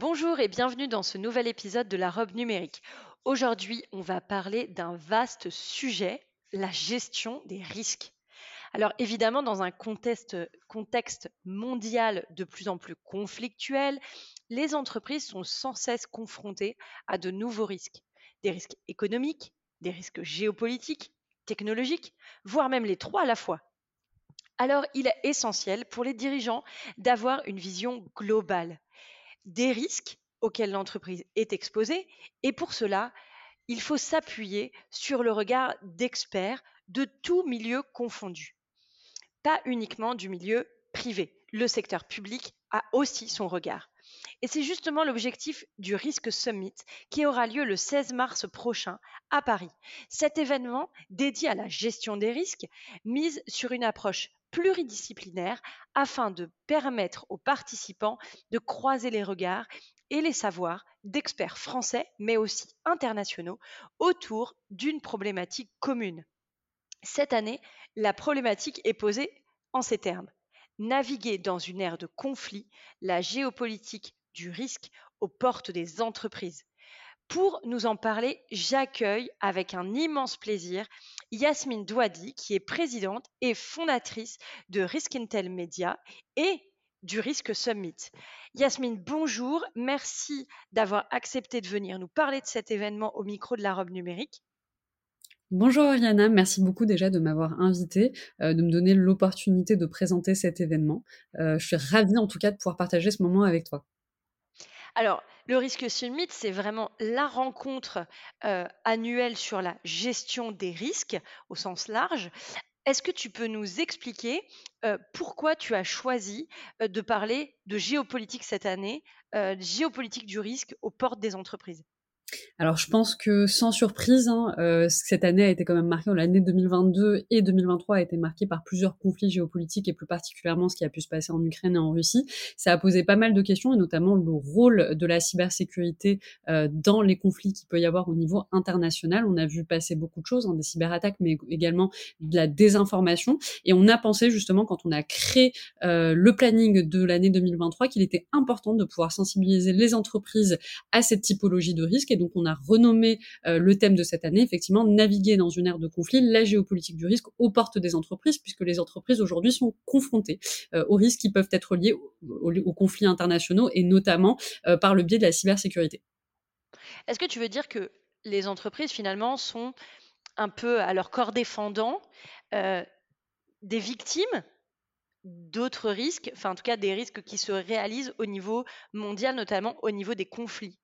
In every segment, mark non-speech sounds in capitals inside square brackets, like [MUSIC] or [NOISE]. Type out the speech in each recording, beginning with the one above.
Bonjour et bienvenue dans ce nouvel épisode de la robe numérique. Aujourd'hui, on va parler d'un vaste sujet, la gestion des risques. Alors évidemment, dans un contexte, mondial de plus en plus conflictuel, les entreprises sont sans cesse confrontées à de nouveaux risques. Des risques économiques, des risques géopolitiques, technologiques, voire même les trois à la fois. Alors il est essentiel pour les dirigeants d'avoir une vision globale des risques auxquels l'entreprise est exposée. Et pour cela, il faut s'appuyer sur le regard d'experts de tout milieu confondu. Pas uniquement du milieu privé. Le secteur public a aussi son regard. Et c'est justement l'objectif du Risque Summit qui aura lieu le 16 mars prochain à Paris. Cet événement dédié à la gestion des risques mise sur une approche pluridisciplinaire afin de permettre aux participants de croiser les regards et les savoirs d'experts français, mais aussi internationaux, autour d'une problématique commune. Cette année, la problématique est posée en ces termes. Naviguer dans une ère de conflit, la géopolitique du risque aux portes des entreprises. Pour nous en parler, j'accueille avec un immense plaisir Yasmine Douadi, qui est présidente et fondatrice de Risk Intel Media et du Risque Summit. Yasmine, bonjour. Merci d'avoir accepté de venir nous parler de cet événement au micro de la robe numérique. Bonjour Oriana, merci beaucoup déjà de m'avoir invité, euh, de me donner l'opportunité de présenter cet événement. Euh, je suis ravie en tout cas de pouvoir partager ce moment avec toi. Alors, le risque summit, c'est vraiment la rencontre euh, annuelle sur la gestion des risques au sens large. Est-ce que tu peux nous expliquer euh, pourquoi tu as choisi euh, de parler de géopolitique cette année, géopolitique du risque aux portes des entreprises? Alors je pense que sans surprise, hein, euh, cette année a été quand même marquée, l'année 2022 et 2023 a été marquée par plusieurs conflits géopolitiques et plus particulièrement ce qui a pu se passer en Ukraine et en Russie. Ça a posé pas mal de questions et notamment le rôle de la cybersécurité euh, dans les conflits qu'il peut y avoir au niveau international. On a vu passer beaucoup de choses, hein, des cyberattaques, mais également de la désinformation. Et on a pensé justement quand on a créé euh, le planning de l'année 2023 qu'il était important de pouvoir sensibiliser les entreprises à cette typologie de risque. Et donc on a renommé euh, le thème de cette année, effectivement, naviguer dans une ère de conflit, la géopolitique du risque aux portes des entreprises, puisque les entreprises aujourd'hui sont confrontées euh, aux risques qui peuvent être liés aux, conflits internationaux et notamment euh, par le biais de la cybersécurité. Est-ce que tu veux dire que les entreprises finalement sont un peu à leur corps défendant des victimes d'autres risques, enfin en tout cas des risques qui se réalisent au niveau mondial, notamment au niveau des conflits?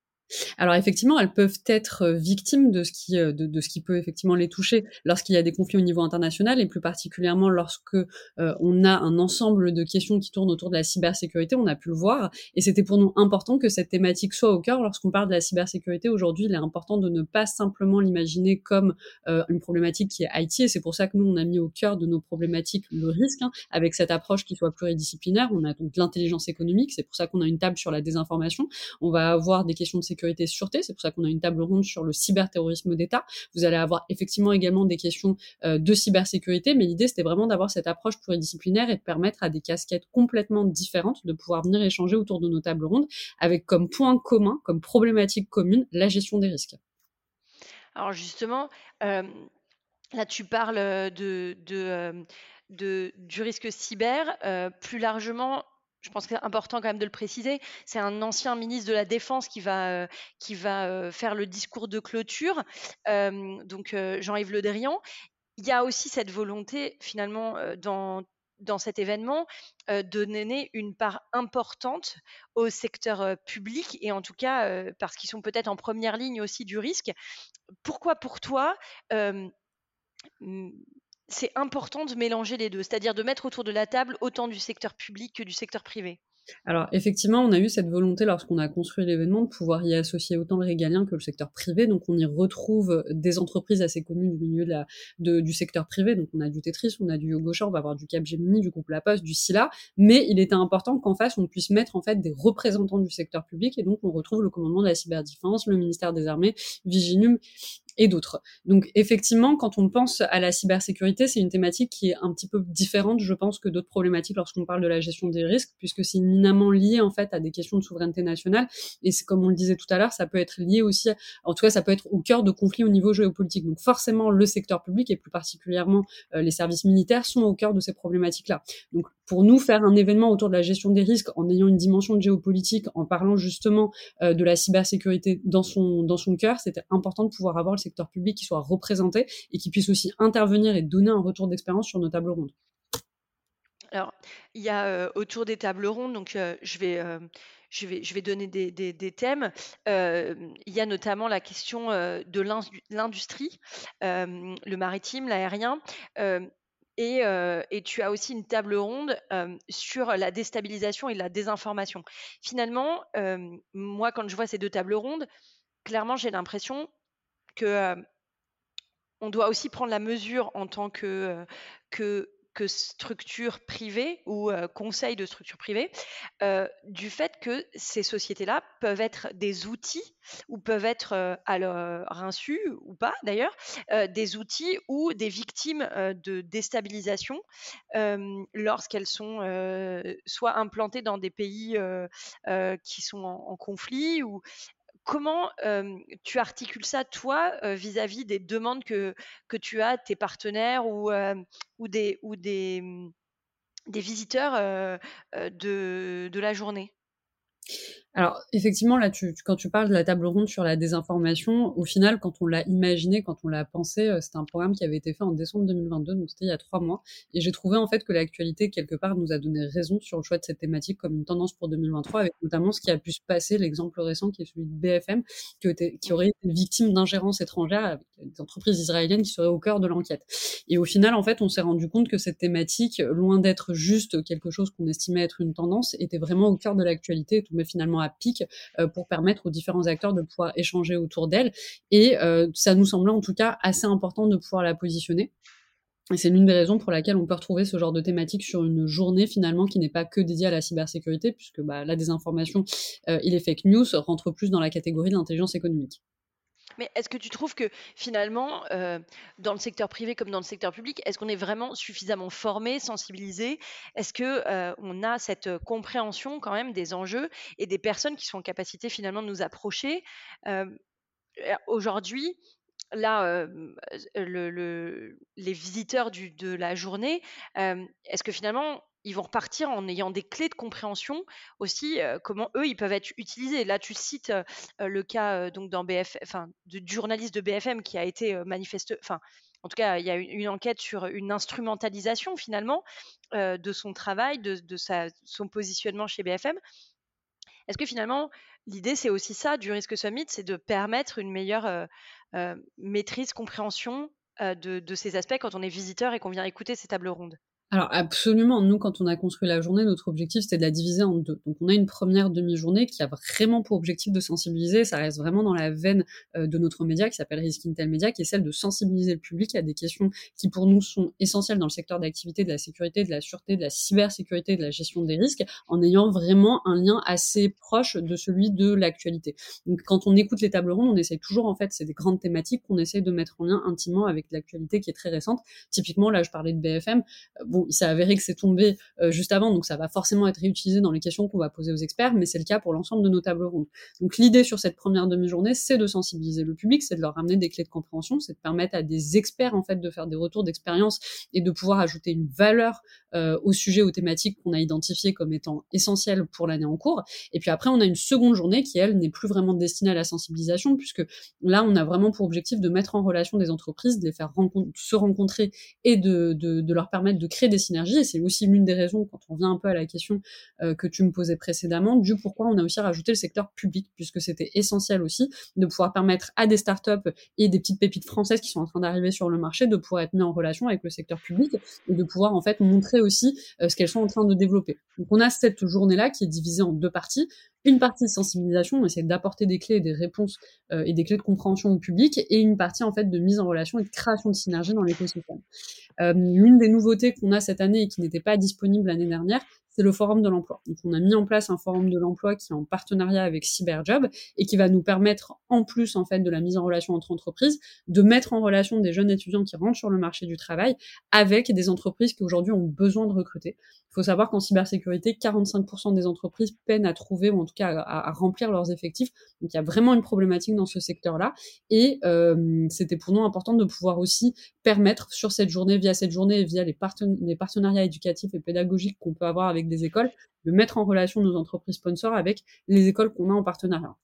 Alors effectivement, elles peuvent être euh, victimes de ce qui euh, de, ce qui peut effectivement les toucher lorsqu'il y a des conflits au niveau international et plus particulièrement lorsque euh, on a un ensemble de questions qui tournent autour de la cybersécurité. On a pu le voir et c'était pour nous important que cette thématique soit au cœur lorsqu'on parle de la cybersécurité. Aujourd'hui, il est important de ne pas simplement l'imaginer comme une problématique qui est IT et c'est pour ça que nous on a mis au cœur de nos problématiques le risque hein, avec cette approche qui soit pluridisciplinaire. On a donc l'intelligence économique, c'est pour ça qu'on a une table sur la désinformation. On va avoir des questions de sécurité sécurité et sûreté. C'est pour ça qu'on a une table ronde sur le cyberterrorisme d'État. Vous allez avoir effectivement également des questions euh, de cybersécurité, mais l'idée c'était vraiment d'avoir cette approche pluridisciplinaire et de permettre à des casquettes complètement différentes de pouvoir venir échanger autour de nos tables rondes avec comme point commun, comme problématique commune, la gestion des risques. Alors justement, euh, là tu parles de, de, euh, du risque cyber. plus largement, je pense que c'est important quand même de le préciser, c'est un ancien ministre de la Défense qui va, euh, qui va euh, faire le discours de clôture, euh, donc Jean-Yves Le Drian. Il y a aussi cette volonté finalement dans, dans cet événement de donner une part importante au secteur public et en tout cas parce qu'ils sont peut-être en première ligne aussi du risque. Pourquoi pour toi c'est important de mélanger les deux, c'est-à-dire de mettre autour de la table autant du secteur public que du secteur privé. alors effectivement, on a eu cette volonté lorsqu'on a construit l'événement de pouvoir y associer autant le régalien que le secteur privé. Donc on y retrouve des entreprises assez connues du milieu du secteur privé. Donc on a du Tetris, on a du Yogosha, on va avoir du Capgemini, du groupe La Poste, du Sila. Mais il était important qu'en face on puisse mettre en fait des représentants du secteur public et donc on retrouve le commandement de la cyberdéfense, le ministère des Armées, Viginum et d'autres. Donc effectivement, quand on pense à la cybersécurité, c'est une thématique qui est un petit peu différente, je pense, que d'autres problématiques lorsqu'on parle de la gestion des risques, puisque c'est éminemment lié en fait à des questions de souveraineté nationale. Et c'est comme on le disait tout à l'heure, ça peut être lié aussi, en tout cas, ça peut être au cœur de conflits au niveau géopolitique. Donc forcément, le secteur public et plus particulièrement euh, les services militaires sont au cœur de ces problématiques-là. Donc pour nous, faire un événement autour de la gestion des risques en ayant une dimension de géopolitique, en parlant justement euh, de la cybersécurité dans son dans son cœur, c'était important de pouvoir avoir le public qui soit représenté et qui puisse aussi intervenir et donner un retour d'expérience sur nos tables rondes. Alors, il y a euh, autour des tables rondes, donc euh, je vais je vais, je vais, donner des, thèmes. il y a notamment la question de l'industrie, le maritime, l'aérien. Et, tu as aussi une table ronde sur la déstabilisation et la désinformation. Finalement, moi, quand je vois ces deux tables rondes, clairement, j'ai l'impression que on doit aussi prendre la mesure en tant que, que structure privée ou conseil de structure privée, du fait que ces sociétés-là peuvent être des outils ou peuvent être à leur insu ou pas d'ailleurs, des outils ou des victimes de déstabilisation lorsqu'elles sont soit implantées dans des pays qui sont en, en conflit ou Comment tu articules ça, toi, vis-à-vis des demandes que, tu as, tes partenaires ou, mmh, des visiteurs de la journée? Alors, effectivement, là, quand tu parles de la table ronde sur la désinformation, au final, quand on l'a imaginé, quand on l'a pensé, euh, c'était un programme qui avait été fait en décembre 2022, donc c'était il y a trois mois. Et j'ai trouvé, en fait, que l'actualité, quelque part, nous a donné raison sur le choix de cette thématique comme une tendance pour 2023, avec notamment ce qui a pu se passer, l'exemple récent qui est celui de BFM, qui, qui aurait été victime d'ingérence étrangère avec des entreprises israéliennes qui seraient au cœur de l'enquête. Et au final, en fait, on s'est rendu compte que cette thématique, loin d'être juste quelque chose qu'on estimait être une tendance, était vraiment au cœur de l'actualité et tombait finalement à pic euh, pour permettre aux différents acteurs de pouvoir échanger autour d'elle. Et euh, ça nous semblait en tout cas assez important de pouvoir la positionner. Et c'est l'une des raisons pour laquelle on peut retrouver ce genre de thématique sur une journée finalement qui n'est pas que dédiée à la cybersécurité, puisque bah, la désinformation euh, et les fake news rentrent plus dans la catégorie de l'intelligence économique. Mais est-ce que tu trouves que finalement, euh, dans le secteur privé comme dans le secteur public, est-ce qu'on est vraiment suffisamment formé, sensibilisé? Est-ce que euh, on a cette compréhension quand même des enjeux et des personnes qui sont en capacité finalement de nous approcher? Euh, Aujourd'hui, là, les visiteurs de la journée, est-ce que finalement ils vont repartir en ayant des clés de compréhension aussi, comment eux, ils peuvent être utilisés. Là, tu cites le cas donc dans BF, enfin, du journaliste de BFM qui a été manifeste, en tout cas, il y a une, enquête sur une instrumentalisation finalement de son travail, de, sa, son positionnement chez BFM. Est-ce que finalement, l'idée, c'est aussi ça du risque summit, c'est de permettre une meilleure maîtrise, compréhension de, ces aspects quand on est visiteur et qu'on vient écouter ces tables rondes? Alors absolument, nous quand on a construit la journée, notre objectif c'était de la diviser en deux. Donc on a une première demi-journée qui a vraiment pour objectif de sensibiliser, ça reste vraiment dans la veine euh, de notre média qui s'appelle Risk Intel Media, qui est celle de sensibiliser le public à des questions qui pour nous sont essentielles dans le secteur d'activité de la sécurité, de la sûreté, de la cybersécurité, de la gestion des risques, en ayant vraiment un lien assez proche de celui de l'actualité. Donc quand on écoute les tables rondes, on essaye toujours en fait, c'est des grandes thématiques qu'on essaye de mettre en lien intimement avec l'actualité qui est très récente. Typiquement là je parlais de BFM il s'est avéré que c'est tombé euh, juste avant, donc ça va forcément être réutilisé dans les questions qu'on va poser aux experts, mais c'est le cas pour l'ensemble de nos tables rondes. Donc l'idée sur cette première demi-journée, c'est de sensibiliser le public, c'est de leur ramener des clés de compréhension, c'est de permettre à des experts en fait de faire des retours d'expérience et de pouvoir ajouter une valeur euh, au sujet, aux thématiques qu'on a identifiées comme étant essentielles pour l'année en cours. Et puis après, on a une seconde journée qui, elle, n'est plus vraiment destinée à la sensibilisation, puisque là, on a vraiment pour objectif de mettre en relation des entreprises, de les faire se rencontrer et de leur permettre de créer des synergies et c'est aussi l'une des raisons, quand on vient un peu à la question que tu me posais précédemment, du pourquoi on a aussi rajouté le secteur public, puisque c'était essentiel aussi de pouvoir permettre à des startups et des petites pépites françaises qui sont en train d'arriver sur le marché de pouvoir être mis en relation avec le secteur public et de pouvoir en fait montrer aussi ce qu'elles sont en train de développer. Donc on a cette journée-là qui est divisée en deux parties une partie de sensibilisation, on essaie d'apporter des clés et des réponses euh, et des clés de compréhension au public, et une partie en fait de mise en relation et de création de synergie dans l'écosystème. Euh, L'une des nouveautés qu'on a cette année et qui n'était pas disponible l'année dernière, c'est le forum de l'emploi. Donc on a mis en place un forum de l'emploi qui est en partenariat avec Cyberjob et qui va nous permettre, en plus en fait de la mise en relation entre entreprises, de mettre en relation des jeunes étudiants qui rentrent sur le marché du travail avec des entreprises qui aujourd'hui ont besoin de recruter. Il faut savoir qu'en cybersécurité, 45% des entreprises peinent à trouver ou en tout cas à, remplir leurs effectifs. Donc il y a vraiment une problématique dans ce secteur-là et euh, c'était pour nous important de pouvoir aussi permettre sur cette journée, via cette journée et via les, les partenariats éducatifs et pédagogiques qu'on peut avoir avec des écoles, de mettre en relation nos entreprises sponsors avec les écoles qu'on a en partenariat.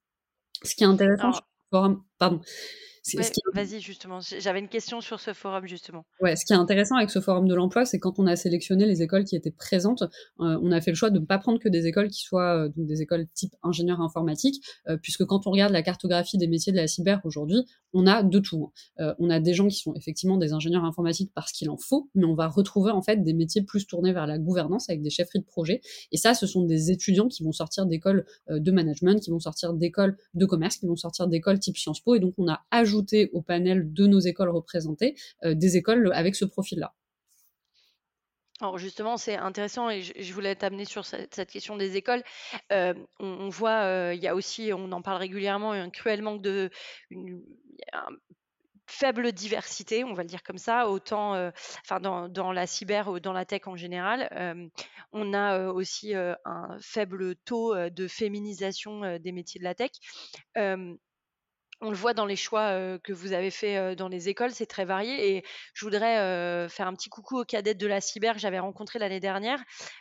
Ce qui est intéressant, forum, pardon, Vas-y, justement. J'avais une question sur ce forum, justement. Ouais, ce qui est intéressant avec ce forum de l'emploi, c'est quand on a sélectionné les écoles qui étaient présentes, euh, on a fait le choix de ne pas prendre que des écoles qui soient euh, des écoles type ingénieur informatique, euh, puisque quand on regarde la cartographie des métiers de la cyber aujourd'hui, on a de tout. Hein. on a des gens qui sont effectivement des ingénieurs informatiques parce qu'il en faut, mais on va retrouver en fait des métiers plus tournés vers la gouvernance avec des chefferies de projet. Et ça, ce sont des étudiants qui vont sortir d'écoles de management, qui vont sortir d'écoles de commerce, qui vont sortir d'écoles type Sciences Po. Et donc, on a ajouté ajouter au panel de nos écoles représentées euh, des écoles avec ce profil-là. Alors justement, c'est intéressant et je, voulais t'amener sur cette, question des écoles. Euh, on, voit, euh, il y a aussi, on en parle régulièrement, un cruel manque de, une, faible diversité, on va le dire comme ça, autant, enfin dans, la cyber ou dans la tech en général. on a aussi un faible taux de féminisation des métiers de la tech on le voit dans les choix que vous avez fait dans les écoles, c'est très varié. Et je voudrais faire un petit coucou aux cadettes de la cyber que j'avais rencontrées l'année dernière.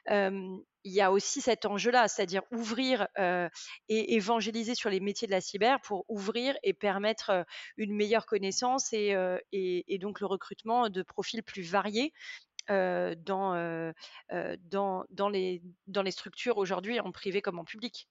il y a aussi cet enjeu-là, c'est-à-dire ouvrir et évangéliser sur les métiers de la cyber pour ouvrir et permettre une meilleure connaissance et, donc le recrutement de profils plus variés. dans les structures aujourd'hui en privé comme en public.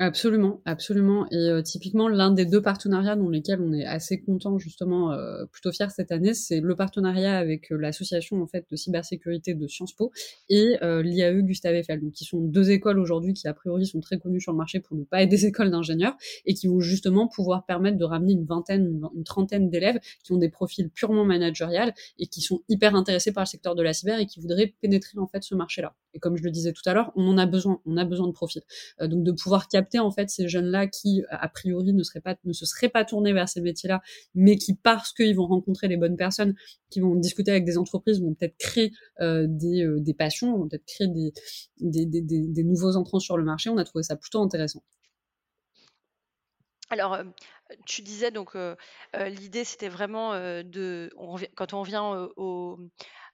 Absolument, absolument. Et euh, typiquement, l'un des deux partenariats dans lesquels on est assez content, justement, euh, plutôt fier cette année, c'est le partenariat avec euh, l'association en fait de cybersécurité de Sciences Po et l'IAE Gustave Eiffel, donc qui sont deux écoles aujourd'hui qui a priori sont très connues sur le marché pour ne pas être des [LAUGHS] écoles d'ingénieurs et qui vont justement pouvoir permettre de ramener une vingtaine, une trentaine d'élèves qui ont des profils purement managériels et qui sont hyper intéressés par le secteur de la cyber et qui voudraient pénétrer en fait ce marché-là. Et comme je le disais tout à l'heure, on en a besoin, on a besoin de profils, donc de pouvoir capter en fait ces jeunes-là qui a priori ne se seraient pas tournés vers ces métiers-là, mais qui parce qu'ils vont rencontrer les bonnes personnes, qui vont discuter avec des entreprises, vont peut-être créer euh, des, euh, passions, vont peut-être créer des nouveaux entrants sur le marché. On a trouvé ça plutôt intéressant. Alors, euh, tu disais donc l'idée c'était vraiment de quand on revient au,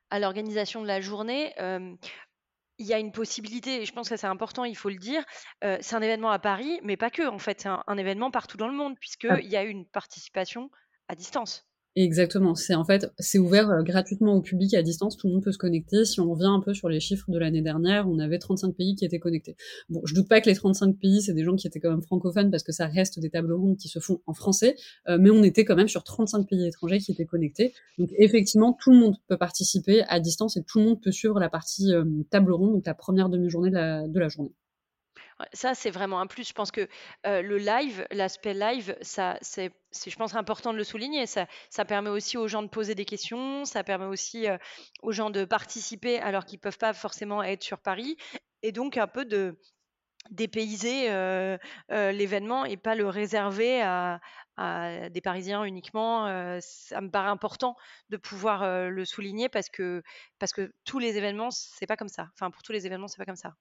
à l'organisation de la journée, il y a une possibilité, et je pense que c'est important, il faut le dire, euh, c'est un événement à Paris, mais pas que, en fait, c'est un, événement partout dans le monde, puisqu'il ah. il y a une participation à distance. Exactement. C'est en fait, c'est ouvert euh, gratuitement au public à distance. Tout le monde peut se connecter. Si on revient un peu sur les chiffres de l'année dernière, on avait 35 pays qui étaient connectés. Bon, je doute pas que les 35 pays, c'est des gens qui étaient quand même francophones parce que ça reste des tables rondes qui se font en français. Euh, mais on était quand même sur 35 pays étrangers qui étaient connectés. Donc effectivement, tout le monde peut participer à distance et tout le monde peut suivre la partie euh, table ronde, donc la première demi-journée de la, de la journée. Ça, c'est vraiment un plus. Je pense que le live, l'aspect live, ça, c'est, je pense, important de le souligner. Ça, permet aussi aux gens de poser des questions, ça permet aussi aux gens de participer alors qu'ils ne peuvent pas forcément être sur Paris, et donc un peu de dépayser l'événement et pas le réserver à, des Parisiens uniquement. ça me paraît important de pouvoir le souligner parce que, parce que tous les événements, c'est pas comme ça. Enfin, pour tous les événements, c'est pas comme ça.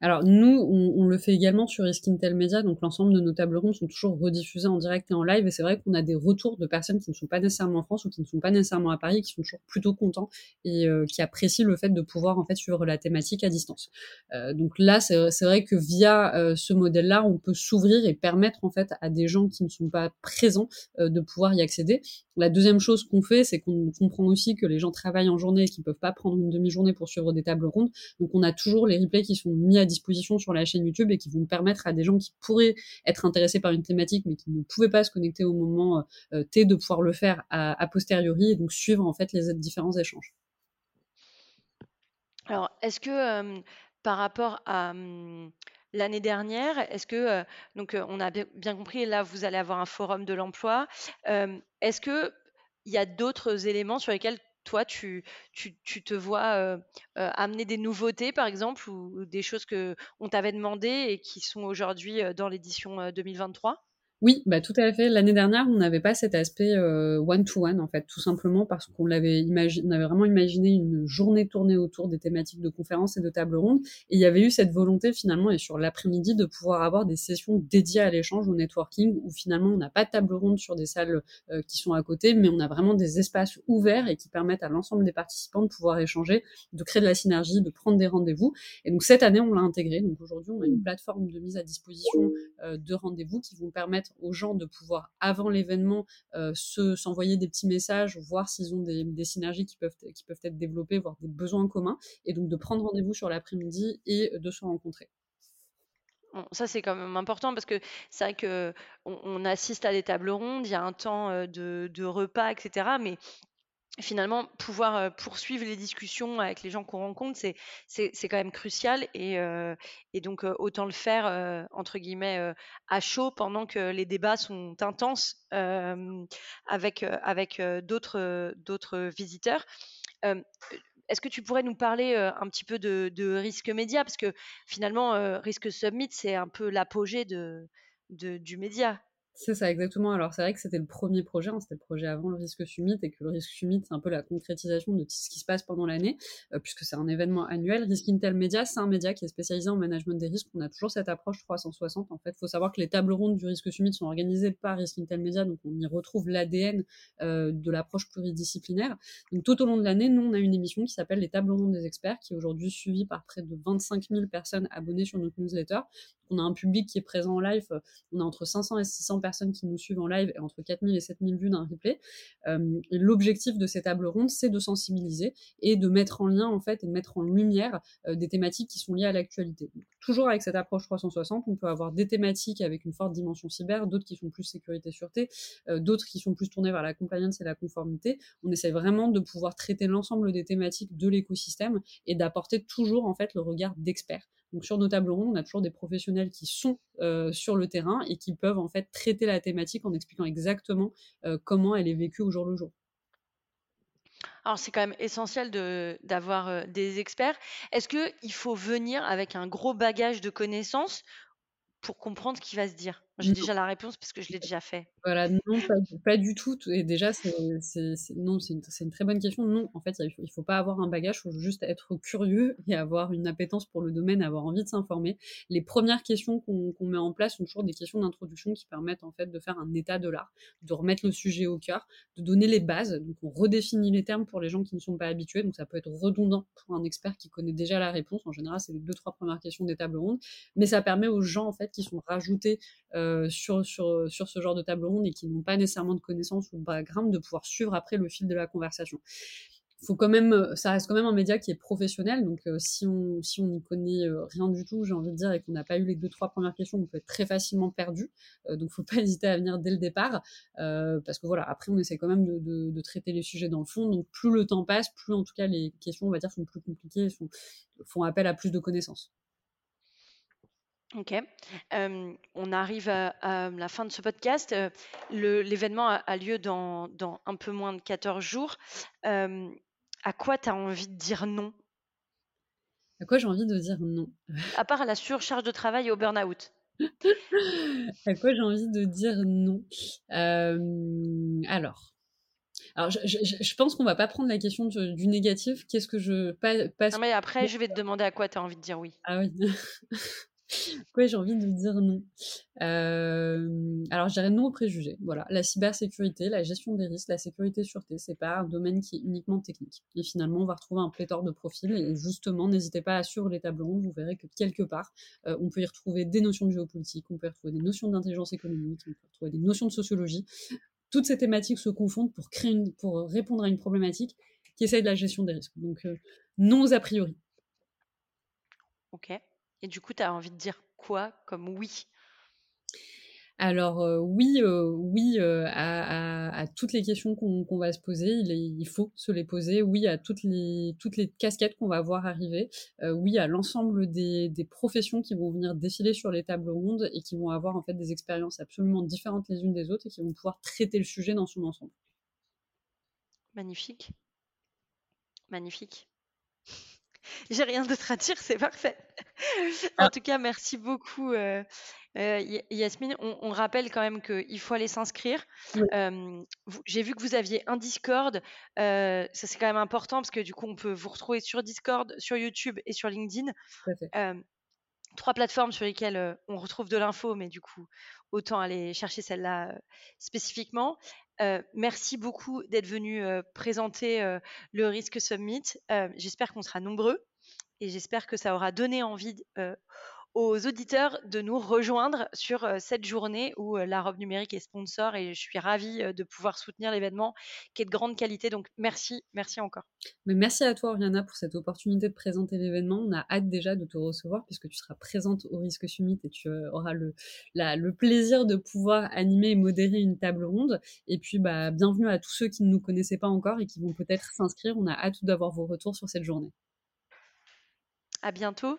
Alors nous, on, le fait également sur Intel Media, donc l'ensemble de nos tables rondes sont toujours rediffusées en direct et en live, et c'est vrai qu'on a des retours de personnes qui ne sont pas nécessairement en France ou qui ne sont pas nécessairement à Paris, qui sont toujours plutôt contents et euh, qui apprécient le fait de pouvoir en fait suivre la thématique à distance. Euh, donc là, c'est vrai que via euh, ce modèle-là, on peut s'ouvrir et permettre en fait à des gens qui ne sont pas présents de pouvoir y accéder. La deuxième chose qu'on fait, c'est qu'on comprend aussi que les gens travaillent en journée et qu'ils peuvent pas prendre une demi-journée pour suivre des tables rondes, donc on a toujours les replays qui sont mis à disposition sur la chaîne YouTube et qui vont permettre à des gens qui pourraient être intéressés par une thématique mais qui ne pouvaient pas se connecter au moment euh, T de pouvoir le faire a, posteriori et donc suivre en fait les différents échanges. Alors, est-ce que euh, par rapport à hum, l'année dernière, est-ce que donc on a bien compris là vous allez avoir un forum de l'emploi, est-ce que il y a d'autres éléments sur lesquels toi, tu, tu, te vois amener des nouveautés, par exemple, ou, des choses qu'on t'avait demandé et qui sont aujourd'hui dans l'édition 2023 oui, bah tout à fait. L'année dernière, on n'avait pas cet aspect one-to-one, en fait, tout simplement parce qu'on l'avait imaginé, on avait vraiment imaginé une journée tournée autour des thématiques de conférences et de tables rondes. Et il y avait eu cette volonté, finalement, et sur l'après-midi, de pouvoir avoir des sessions dédiées à l'échange, au networking, où finalement, on n'a pas de table ronde sur des salles qui sont à côté, mais on a vraiment des espaces ouverts et qui permettent à l'ensemble des participants de pouvoir échanger, de créer de la synergie, de prendre des rendez-vous. Et donc, cette année, on l'a intégré. Donc, aujourd'hui, on a une plateforme de mise à disposition de rendez-vous qui vont permettre aux gens de pouvoir, avant l'événement, euh, s'envoyer des petits messages, voir s'ils ont des, synergies qui peuvent, qui peuvent être développées, voir des besoins communs, et donc de prendre rendez-vous sur l'après-midi et de se rencontrer. ça, c'est quand même important parce que c'est vrai qu'on on assiste à des tables rondes, il y a un temps euh, de, de repas, etc. Mais finalement, pouvoir poursuivre les discussions avec les gens qu'on rencontre, c'est, c'est, quand même crucial. Et, et donc, autant le faire, entre guillemets, à chaud pendant que les débats sont intenses avec, avec d'autres, d'autres visiteurs. est-ce que tu pourrais nous parler un petit peu de, de risque média? Parce que finalement, Risque Summit, c'est un peu l'apogée de, de, du média. C'est ça, exactement. Alors, c'est vrai que c'était le premier projet, hein, c'était le projet avant le risque summit, et que le risque summit, c'est un peu la concrétisation de ce qui se passe pendant l'année, euh, puisque c'est un événement annuel. Risk Intel Media, c'est un média qui est spécialisé en management des risques. On a toujours cette approche 360. En fait, il faut savoir que les tables rondes du risque summit sont organisées par Risk Intel Media, donc on y retrouve l'ADN euh, de l'approche pluridisciplinaire. Donc, tout au long de l'année, nous, on a une émission qui s'appelle les tables rondes des experts, qui est aujourd'hui suivie par près de 25 000 personnes abonnées sur notre newsletter. On a un public qui est présent en live. On a entre 500 et 600 personnes qui nous suivent en live et entre 4000 et 7000 vues d'un replay. Euh, l'objectif de ces tables rondes, c'est de sensibiliser et de mettre en lien, en fait, et de mettre en lumière euh, des thématiques qui sont liées à l'actualité. Toujours avec cette approche 360, on peut avoir des thématiques avec une forte dimension cyber, d'autres qui sont plus sécurité-sûreté, euh, d'autres qui sont plus tournées vers la compliance et la conformité. On essaie vraiment de pouvoir traiter l'ensemble des thématiques de l'écosystème et d'apporter toujours, en fait, le regard d'experts. Donc sur nos tables rondes, on a toujours des professionnels qui sont euh, sur le terrain et qui peuvent en fait traiter la thématique en expliquant exactement euh, comment elle est vécue au jour le jour. Alors c'est quand même essentiel d'avoir euh, des experts. Est-ce qu'il faut venir avec un gros bagage de connaissances pour comprendre ce qui va se dire? J'ai déjà la réponse parce que je l'ai déjà fait. Voilà, non, pas, du tout. Et déjà, c'est non, c'est une, très bonne question. Non, en fait, il faut, faut pas avoir un bagage, il faut juste être curieux et avoir une appétence pour le domaine, avoir envie de s'informer. Les premières questions qu'on met en place sont toujours des questions d'introduction qui permettent en fait de faire un état de l'art, de remettre le sujet au cœur, de donner les bases. Donc, on redéfinit les termes pour les gens qui ne sont pas habitués. Donc, ça peut être redondant pour un expert qui connaît déjà la réponse. En général, c'est les deux trois premières questions des tables rondes, mais ça permet aux gens en fait qui sont rajoutés euh, sur, sur, sur ce genre de table ronde et qui n'ont pas nécessairement de connaissances ou de background de pouvoir suivre après le fil de la conversation. Faut quand même, euh, ça reste quand même un média qui est professionnel, donc euh, si on si on n'y connaît rien du tout, j'ai envie de dire, et qu'on n'a pas eu les deux trois premières questions, on peut être très facilement perdu. donc faut pas [LAUGHS] hésiter à venir dès le départ, parce que voilà, après on essaie quand même de, traiter les sujets dans le fond. Donc plus le temps passe, plus en tout cas les questions, on va dire, sont plus compliquées, font appel à plus de connaissances. Ok. on arrive à, la fin de ce podcast. l'événement a, lieu dans, un peu moins de 14 jours. à quoi tu as envie de dire non? À quoi j'ai envie de dire non? À part à la surcharge de travail et au burn-out. [LAUGHS] à quoi j'ai envie de dire non? Alors, Alors, je, pense qu'on va pas prendre la question du négatif. Qu'est-ce que je passe Non, mais après, je vais te demander à quoi tu as envie de dire oui. Ah oui. [LAUGHS] Quoi, j'ai envie de dire non. Euh, alors, je dirais non aux préjugés. Voilà, la cybersécurité, la gestion des risques, la sécurité sûreté, c'est pas un domaine qui est uniquement technique. Et finalement, on va retrouver un pléthore de profils. Et justement, n'hésitez pas à suivre les rondes. Vous verrez que quelque part, euh, on peut y retrouver des notions de géopolitique, on peut y retrouver des notions d'intelligence économique, on peut y retrouver des notions de sociologie. Toutes ces thématiques se confondent pour répondre à une problématique qui essaye de la gestion des risques. Donc, euh, non aux a priori. Ok. Et du coup, tu as envie de dire quoi comme oui? Alors oui, oui à, toutes les questions qu'on va se poser, il, faut se les poser. Oui à toutes les, toutes les casquettes qu'on va voir arriver. oui à l'ensemble des, professions qui vont venir défiler sur les tables rondes et qui vont avoir en fait des expériences absolument différentes les unes des autres et qui vont pouvoir traiter le sujet dans son ensemble. Magnifique. Magnifique. [LAUGHS] J'ai rien d'autre à dire, c'est parfait. en ah. tout cas, merci beaucoup, euh, euh, Yasmine. On, rappelle quand même qu'il faut aller s'inscrire. J'ai vu que vous aviez un Discord. Euh, ça, c'est quand même important parce que du coup, on peut vous retrouver sur Discord, sur YouTube et sur LinkedIn. trois plateformes sur lesquelles on retrouve de l'info, mais du coup, autant aller chercher celle-là spécifiquement. Merci beaucoup d'être venu présenter le Risque Summit. j'espère qu'on sera nombreux et j'espère que ça aura donné envie aux auditeurs de nous rejoindre sur cette journée où la robe numérique est sponsor et je suis ravie de pouvoir soutenir l'événement qui est de grande qualité. Donc merci, merci encore. Mais merci à toi Oriana pour cette opportunité de présenter l'événement. On a hâte déjà de te recevoir puisque tu seras présente au Risque Summit et tu auras le, le plaisir de pouvoir animer et modérer une table ronde. Et puis bah, bienvenue à tous ceux qui ne nous connaissaient pas encore et qui vont peut-être s'inscrire. On a hâte d'avoir vos retours sur cette journée. À bientôt.